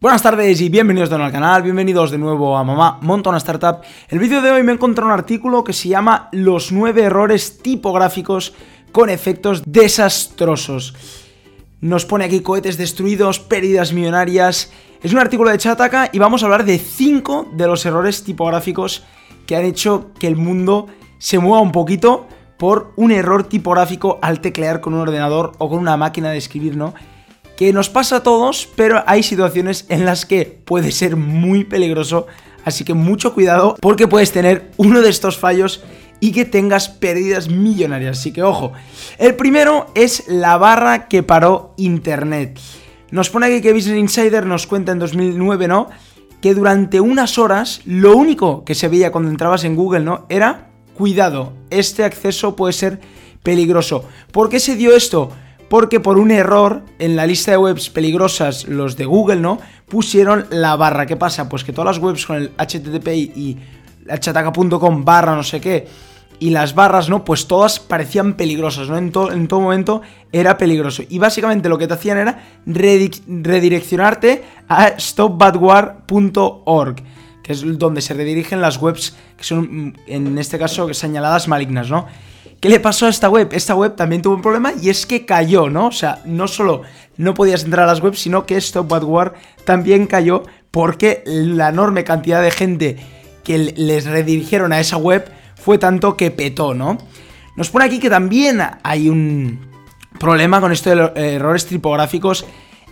Buenas tardes y bienvenidos de nuevo al canal, bienvenidos de nuevo a Mamá Monta una Startup. El vídeo de hoy me he encontrado un artículo que se llama Los 9 errores tipográficos con efectos desastrosos. Nos pone aquí cohetes destruidos, pérdidas millonarias. Es un artículo de Chataka y vamos a hablar de 5 de los errores tipográficos que han hecho que el mundo se mueva un poquito por un error tipográfico al teclear con un ordenador o con una máquina de escribir, ¿no? Que nos pasa a todos, pero hay situaciones en las que puede ser muy peligroso, así que mucho cuidado porque puedes tener uno de estos fallos y que tengas pérdidas millonarias, así que ojo. El primero es la barra que paró Internet. Nos pone aquí que Business Insider nos cuenta en 2009, ¿no? Que durante unas horas lo único que se veía cuando entrabas en Google, ¿no? Era, cuidado, este acceso puede ser peligroso. ¿Por qué se dio esto? Porque por un error en la lista de webs peligrosas, los de Google, ¿no? Pusieron la barra. ¿Qué pasa? Pues que todas las webs con el HTTP y hataca.com barra no sé qué y las barras, ¿no? Pues todas parecían peligrosas, ¿no? En, en todo momento era peligroso. Y básicamente lo que te hacían era redireccionarte a stopbadwar.org, que es donde se redirigen las webs que son, en este caso, señaladas malignas, ¿no? ¿Qué le pasó a esta web? Esta web también tuvo un problema y es que cayó, ¿no? O sea, no solo no podías entrar a las webs, sino que Stop Bad War también cayó porque la enorme cantidad de gente que les redirigieron a esa web fue tanto que petó, ¿no? Nos pone aquí que también hay un problema con esto de los errores tipográficos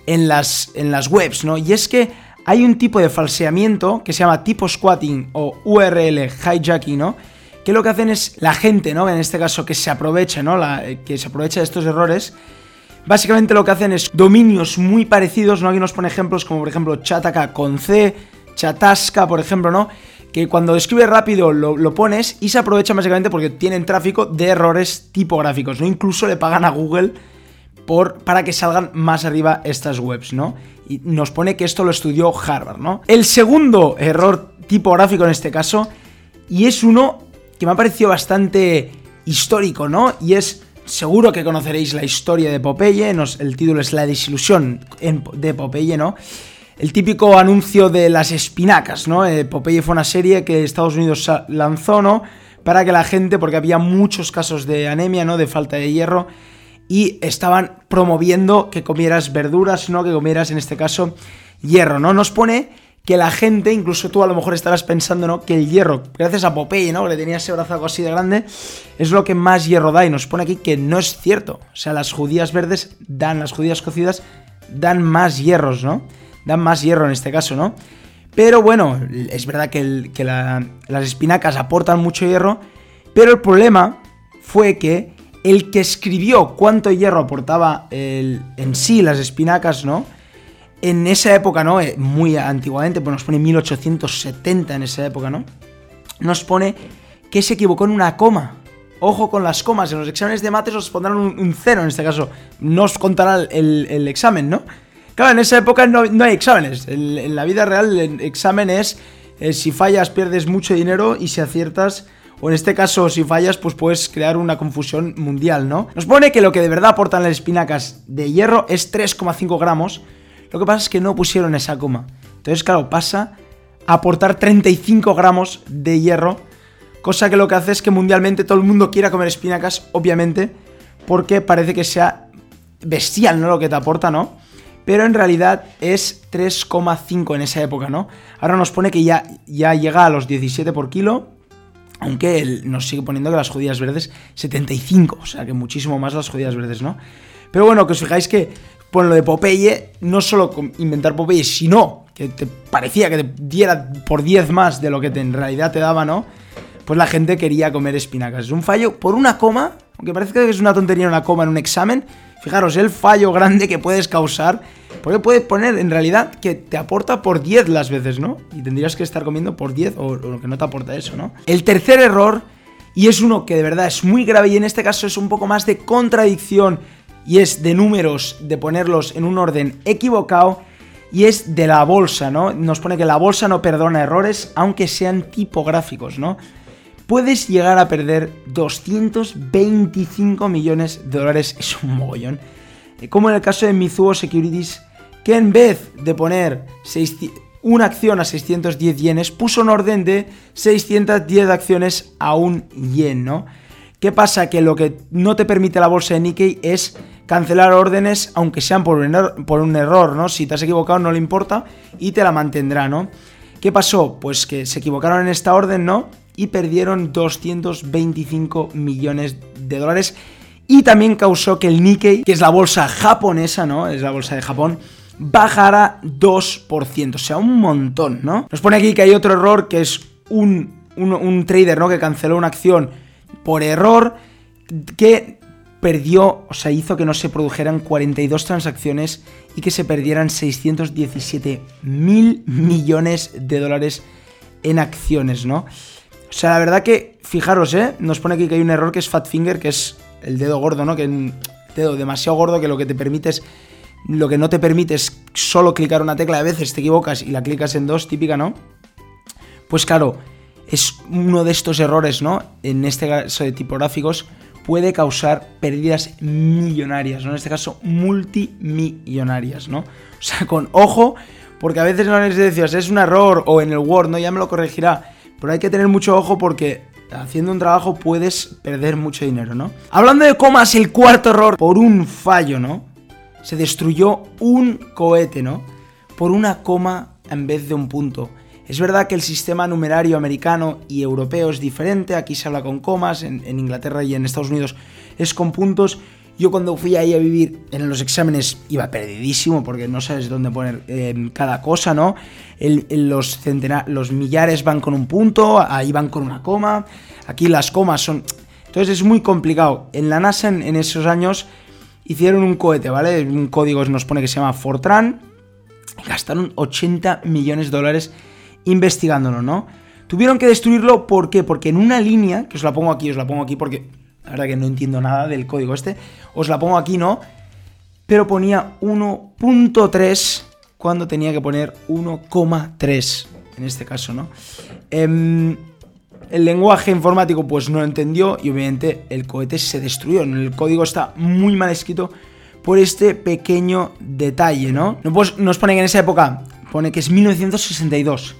en las, en las webs, ¿no? Y es que hay un tipo de falseamiento que se llama tipo squatting o URL hijacking, ¿no? Que lo que hacen es la gente, ¿no? En este caso, que se aprovecha, ¿no? que se aprovecha de estos errores. Básicamente lo que hacen es dominios muy parecidos, ¿no? Aquí nos pone ejemplos como por ejemplo Chataka con C, Chatasca, por ejemplo, ¿no? Que cuando escribes rápido lo, pones y se aprovecha básicamente porque tienen tráfico de errores tipográficos, ¿no? Incluso le pagan a Google por, para que salgan más arriba estas webs, ¿no? Y nos pone que esto lo estudió Harvard, ¿no? El segundo error tipográfico en este caso, y es uno que me ha parecido bastante histórico, ¿no? Y es, seguro que conoceréis la historia de Popeye, el título es La desilusión de Popeye, ¿no? El típico anuncio de las espinacas, ¿no? Eh, Popeye fue una serie que Estados Unidos lanzó, ¿no? Para que la gente, porque había muchos casos de anemia, ¿no? De falta de hierro. Y estaban promoviendo que comieras verduras, ¿no? Que comieras, en este caso, hierro, ¿no? Nos pone que la gente, incluso tú a lo mejor estarás pensando, ¿no? Que el hierro, gracias a Popeye, ¿no? Que le tenía ese brazo así de grande, es lo que más hierro da. Y nos pone aquí que no es cierto. O sea, las judías verdes dan, las judías cocidas dan más hierros, ¿no? Dan más hierro en este caso, ¿no? Pero bueno, es verdad que, las espinacas aportan mucho hierro, pero el problema fue que el que escribió cuánto hierro aportaba en sí las espinacas, ¿no? En esa época, ¿no? Eh, muy antiguamente, pues nos pone 1870 en esa época, ¿no? Nos pone que se equivocó en una coma. Ojo con las comas, en los exámenes de mates os pondrán un, cero en este caso. No os contará el, examen, ¿no? Claro, en esa época no, hay exámenes. En, la vida real el examen es eh, si fallas pierdes mucho dinero y si aciertas... O en este caso, si fallas, pues puedes crear una confusión mundial, ¿no? Nos pone que lo que de verdad aportan las espinacas de hierro es 3,5 gramos, lo que pasa es que no pusieron esa coma. Entonces, claro, pasa a aportar 35 gramos de hierro, cosa que lo que hace es que mundialmente todo el mundo quiera comer espinacas, obviamente, porque parece que sea bestial, ¿no? Lo que te aporta, ¿no? Pero en realidad es 3,5 en esa época, ¿no? Ahora nos pone que ya, ya llega a los 17 por kilo, aunque él nos sigue poniendo que las judías verdes 75, o sea que muchísimo más las judías verdes, ¿no? Pero bueno, que os fijáis que por lo de Popeye, no solo inventar Popeye, sino que te parecía que te diera por 10 más de lo que en realidad te daba, ¿no? Pues la gente quería comer espinacas. Es un fallo por una coma, aunque parece que es una tontería una coma en un examen. Fijaros, el fallo grande que puedes causar, porque puedes poner en realidad que te aporta por 10 las veces, ¿no? Y tendrías que estar comiendo por 10 o, lo que no te aporta eso, ¿no? El tercer error, y es uno que de verdad es muy grave y en este caso es un poco más de contradicción y es de números, de ponerlos en un orden equivocado, y es de la bolsa, ¿no? Nos pone que la bolsa no perdona errores, aunque sean tipográficos, ¿no? Puedes llegar a perder 225 millones de dólares, es un mogollón. Como en el caso de Mizuho Securities, que en vez de poner una acción a 610 yenes, puso un orden de 610 acciones a un yen, ¿no? ¿Qué pasa? Que lo que no te permite la bolsa de Nikkei es cancelar órdenes, aunque sean por un, error, por un error, ¿no? Si te has equivocado no le importa y te la mantendrá, ¿no? ¿Qué pasó? Pues que se equivocaron en esta orden, ¿no? Y perdieron 225 millones de dólares. Y también causó que el Nikkei, que es la bolsa japonesa, ¿no? Es la bolsa de Japón, bajara 2%. O sea, un montón, ¿no? Nos pone aquí que hay otro error que es un, un, un trader, ¿no? Que canceló una acción por error que perdió, o sea, hizo que no se produjeran 42 transacciones y que se perdieran 617 mil millones de dólares en acciones, ¿no? O sea, la verdad que, fijaros, ¿eh? Nos pone aquí que hay un error que es Fat Finger, que es el dedo gordo, ¿no? Que dedo demasiado gordo que lo que te permite es... Lo que no te permite es solo clicar una tecla, a veces te equivocas y la clicas en dos, típica, ¿no? Pues claro, es uno de estos errores, ¿no? En este caso de tipográficos, puede causar pérdidas millonarias, ¿no? En este caso, multimillonarias, ¿no? O sea, con ojo, porque a veces no les decías, es un error o en el Word, ¿no? Ya me lo corregirá. Pero hay que tener mucho ojo porque haciendo un trabajo puedes perder mucho dinero, ¿no? Hablando de comas, el cuarto error, por un fallo, ¿no? Se destruyó un cohete, ¿no? Por una coma en vez de un punto. Es verdad que el sistema numerario americano y europeo es diferente, aquí se habla con comas, en, Inglaterra y en Estados Unidos es con puntos. Yo cuando fui ahí a vivir en los exámenes iba perdidísimo porque no sabes dónde poner em, cada cosa, ¿no? los, los millares van con un punto, ahí van con una coma, aquí las comas son... Entonces es muy complicado. En la NASA en, en esos años hicieron un cohete, ¿vale? Un código nos pone que se llama Fortran. Y gastaron 80 millones de dólares investigándolo, ¿no? Tuvieron que destruirlo, ¿por qué? Porque en una línea, que os la pongo aquí, os la pongo aquí porque la verdad que no entiendo nada del código este, os la pongo aquí, ¿no? Pero ponía 1.3 cuando tenía que poner 1,3 en este caso, ¿no? Em, el lenguaje informático pues no lo entendió y obviamente el cohete se destruyó. El código está muy mal escrito por este pequeño detalle, ¿no? Nos pone que en esa época, pone que es 1962.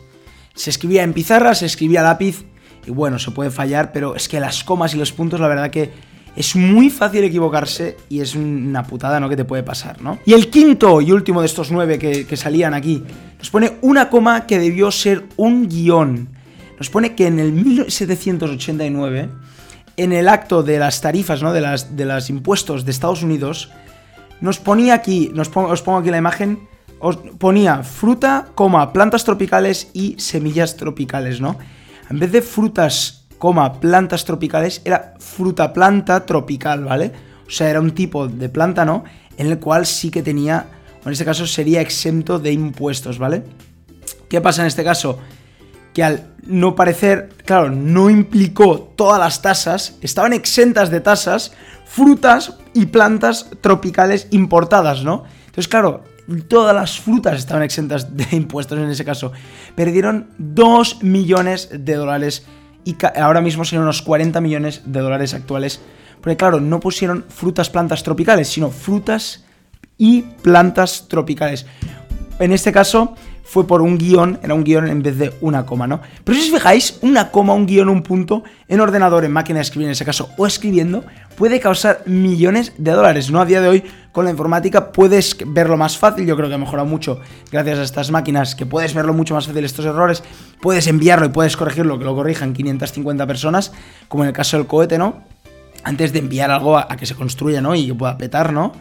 Se escribía en pizarra, se escribía a lápiz y bueno, se puede fallar, pero es que las comas y los puntos, la verdad que es muy fácil equivocarse y es una putada, ¿no? Que te puede pasar, ¿no? Y el quinto y último de estos nueve que, salían aquí, nos pone una coma que debió ser un guion. Nos pone que en el 1789, en el acto de las tarifas, ¿no? De las, de los impuestos de Estados Unidos, nos ponía aquí, nos os pongo aquí la imagen, os ponía fruta, coma, plantas tropicales y semillas tropicales, ¿no? En vez de frutas, coma, plantas tropicales, era fruta planta tropical, ¿vale? O sea, era un tipo de planta, ¿no? En el cual sí que tenía, o en este caso sería exento de impuestos, ¿vale? ¿Qué pasa en este caso? Que al no parecer, claro, no implicó todas las tasas, estaban exentas de tasas frutas y plantas tropicales importadas, ¿no? Entonces, claro, todas las frutas estaban exentas de impuestos en ese caso. Perdieron 2 millones de dólares y ahora mismo son unos 40 millones de dólares actuales. Porque claro, no pusieron frutas, plantas tropicales, sino frutas y plantas tropicales. En este caso, fue por un guion, era un guion en vez de una coma, ¿no? Pero si os fijáis, una coma, un guion, un punto, en ordenador, en máquina de escribir en ese caso, o escribiendo, puede causar millones de dólares, ¿no? A día de hoy, con la informática, puedes verlo más fácil, yo creo que ha mejorado mucho gracias a estas máquinas, que puedes verlo mucho más fácil estos errores, puedes enviarlo y puedes corregirlo, que lo corrijan 550 personas, como en el caso del cohete, ¿no? Antes de enviar algo a, que se construya, ¿no? Y que pueda petar, ¿no?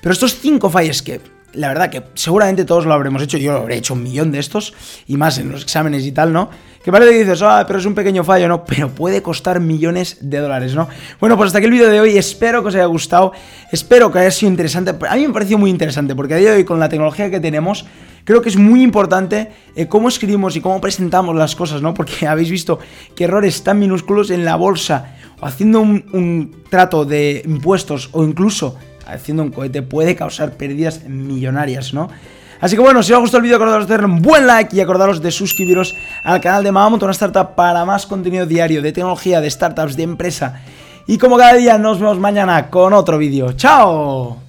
Pero estos cinco fallos que la verdad que seguramente todos lo habremos hecho, yo lo habré hecho un millón de estos, y más en los exámenes y tal, ¿no? Que parece que dices, ah, pero es un pequeño fallo, ¿no? Pero puede costar millones de dólares, ¿no? Bueno, pues hasta aquí el vídeo de hoy, espero que os haya gustado, espero que haya sido interesante, a mí me pareció muy interesante, porque a día de hoy con la tecnología que tenemos, creo que es muy importante eh, cómo escribimos y cómo presentamos las cosas, ¿no? Porque habéis visto que errores tan minúsculos en la bolsa, o haciendo un trato de impuestos, o incluso haciendo un cohete puede causar pérdidas millonarias, ¿no? Así que bueno, si os ha gustado el vídeo, acordaros de darle un buen like y acordaros de suscribiros al canal de Mamamoto, una startup para más contenido diario de tecnología, de startups, de empresa. Y como cada día, nos vemos mañana con otro vídeo. ¡Chao!